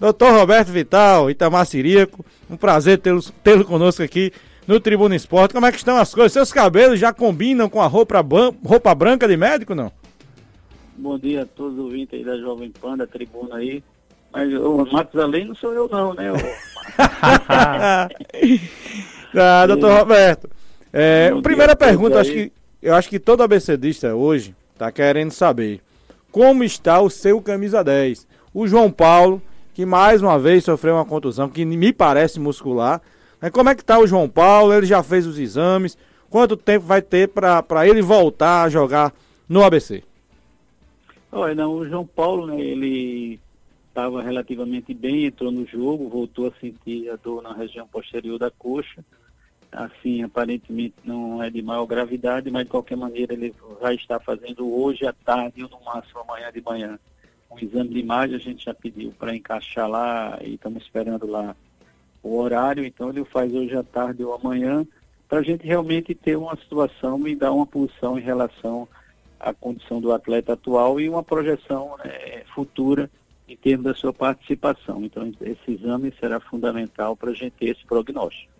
Doutor Roberto Vital, Itamar Ciríaco, um prazer tê-lo tê conosco aqui no Tribuna Esporte. Como é que estão as coisas? Seus cabelos já combinam com a roupa, roupa branca de médico, não? Bom dia a todos os ouvintes aí da Jovem Pan, da tribuna aí. Mas o Matos Além não sou eu não, né? ah, doutor Roberto. É, primeira pergunta, acho que, eu acho que todo ABCdista hoje está querendo saber como está o seu camisa 10. O João Paulo, que mais uma vez sofreu uma contusão, que me parece muscular. Mas como é que está o João Paulo? Ele já fez os exames. Quanto tempo vai ter para ele voltar a jogar no ABC? Olha, não, o João Paulo, né, ele estava relativamente bem, entrou no jogo, voltou a sentir a dor na região posterior da coxa. Assim, aparentemente não é de maior gravidade, mas de qualquer maneira ele vai estar fazendo hoje à tarde ou no máximo amanhã de manhã um exame de imagem. A gente já pediu para encaixar lá e estamos esperando lá o horário, então ele faz hoje à tarde ou amanhã, para a gente realmente ter uma situação e dar uma posição em relação à condição do atleta atual e uma projeção né, futura em termos da sua participação. Então, esse exame será fundamental para a gente ter esse prognóstico.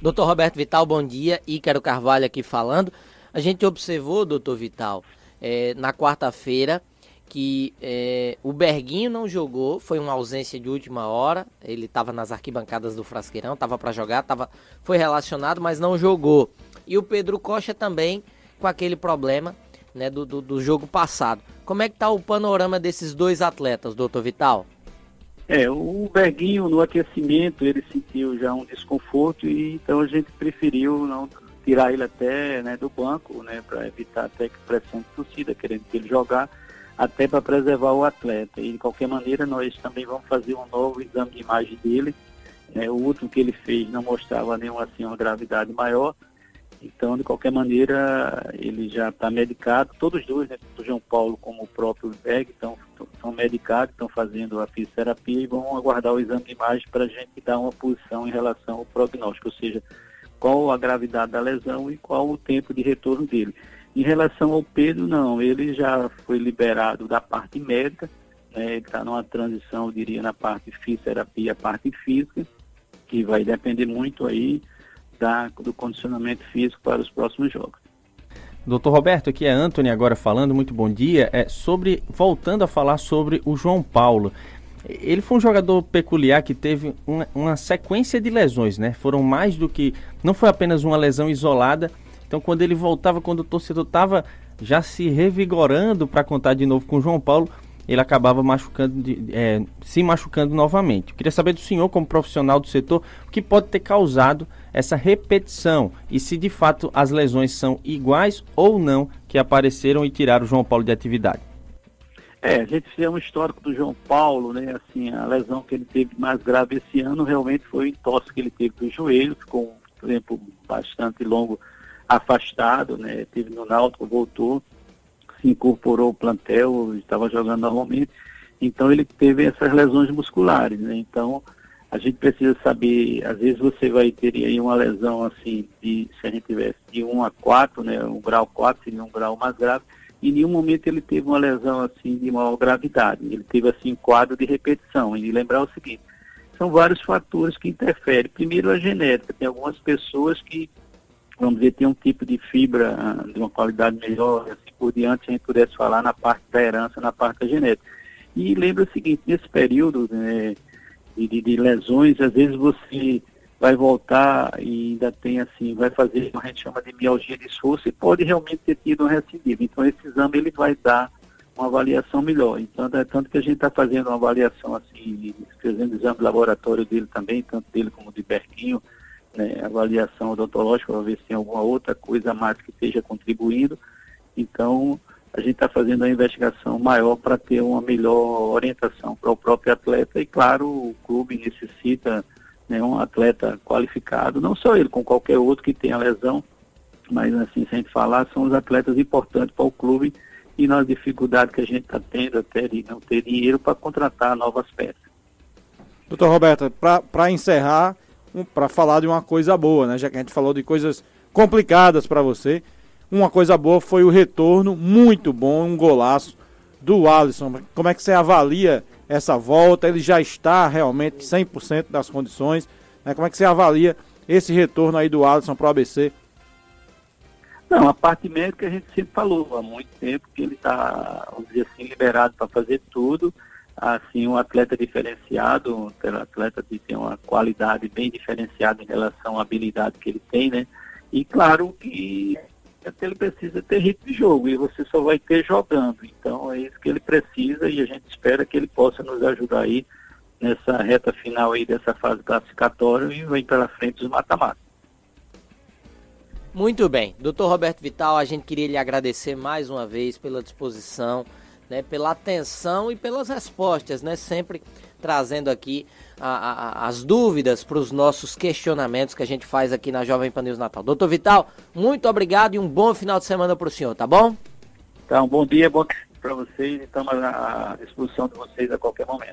Doutor Roberto Vital, bom dia. Ícaro Carvalho aqui falando. A gente observou, doutor Vital, é, na quarta-feira, que é, o Berguinho não jogou, foi uma ausência de última hora. Ele estava nas arquibancadas do Frasqueirão, estava para jogar, tava, foi relacionado, mas não jogou. E o Pedro Costa também com aquele problema né, do, do, do jogo passado. Como é que está o panorama desses dois atletas, doutor Vital? É, o Berguinho no aquecimento ele sentiu já um desconforto e então a gente preferiu não tirar ele até né, do banco, né, para evitar até que pressão de torcida, querendo que ele jogar até para preservar o atleta. E de qualquer maneira, nós também vamos fazer um novo exame de imagem dele. É, o último que ele fez não mostrava nenhuma assim, uma gravidade maior. Então, de qualquer maneira, ele já está medicado. Todos dois, né, tanto o João Paulo como o próprio Berg, estão, medicados, estão fazendo a fisioterapia e vão aguardar o exame de imagem para a gente dar uma posição em relação ao prognóstico, ou seja, qual a gravidade da lesão e qual o tempo de retorno dele. Em relação ao Pedro, não, ele já foi liberado da parte médica, né, ele está numa transição, eu diria, na parte fisioterapia, parte física, que vai depender muito aí da, do condicionamento físico para os próximos jogos. Doutor Roberto, aqui é Anthony agora falando, muito bom dia. É sobre voltando a falar sobre o João Paulo. Ele foi um jogador peculiar que teve uma, uma sequência de lesões, né? Foram mais do que. Não foi apenas uma lesão isolada, então, quando ele voltava, quando o torcedor estava já se revigorando para contar de novo com o João Paulo, ele acabava machucando, é, se machucando novamente. Eu queria saber do senhor, como profissional do setor, o que pode ter causado essa repetição e se de fato as lesões são iguais ou não que apareceram e tiraram o João Paulo de atividade. É, a gente fez um histórico do João Paulo, né? Assim, a lesão que ele teve mais grave esse ano realmente foi o entorse que ele teve do joelho, ficou um tempo bastante longo afastado, né? Teve no Náutico, voltou, se incorporou ao plantel, estava jogando normalmente. Então ele teve essas lesões musculares, né? Então a gente precisa saber, às vezes você vai ter aí uma lesão assim, de, se a gente tivesse de 1 a 4, né? Um grau 4 seria um grau mais grave. Em nenhum momento ele teve uma lesão assim de maior gravidade. Ele teve assim um quadro de repetição. E lembrar o seguinte, são vários fatores que interferem. Primeiro a genética. Tem algumas pessoas que vamos dizer, tem um tipo de fibra ah, de uma qualidade melhor, assim por diante, a gente pudesse falar na parte da herança, na parte da genética. E lembra o seguinte, nesse período né, de, de, lesões, às vezes você vai voltar e ainda tem assim, vai fazer o que a gente chama de mialgia de esforço e pode realmente ter tido um recidiva. Então esse exame ele vai dar uma avaliação melhor. Então, é tanto que a gente está fazendo uma avaliação assim, fazendo exame de laboratório dele também, tanto dele como de Berquinho, né, avaliação odontológica para ver se tem alguma outra coisa a mais que esteja contribuindo. Então, a gente está fazendo a investigação maior para ter uma melhor orientação para o próprio atleta e, claro, o clube necessita né, um atleta qualificado, não só ele, com qualquer outro que tenha lesão, mas assim, se a gente falar, são os atletas importantes para o clube e nas dificuldades que a gente está tendo até de não ter dinheiro para contratar novas peças. Doutor Roberto, para encerrar, um, para falar de uma coisa boa, né? Já que a gente falou de coisas complicadas para você. Uma coisa boa foi o retorno, muito bom, um golaço do Alisson. Como é que você avalia essa volta? Ele já está realmente 100% das condições? Né? Como é que você avalia esse retorno aí do Alisson para o ABC? Não, a parte médica a gente sempre falou há muito tempo que ele está, vamos dizer assim, liberado para fazer tudo. Assim, um atleta diferenciado, um atleta que tem uma qualidade bem diferenciada em relação à habilidade que ele tem, né? E claro que ele precisa ter ritmo de jogo e você só vai ter jogando. Então é isso que ele precisa e a gente espera que ele possa nos ajudar aí nessa reta final aí dessa fase classificatória e vem pela frente dos mata-mata. Muito bem. Doutor Roberto Vital, a gente queria lhe agradecer mais uma vez pela disposição, né, pela atenção e pelas respostas, né, sempre trazendo aqui a, a, as dúvidas para os nossos questionamentos que a gente faz aqui na Jovem Pan News Natal. Doutor Vital, muito obrigado e um bom final de semana para o senhor, tá bom? Então, bom dia, bom para vocês e estamos à disposição de vocês a qualquer momento.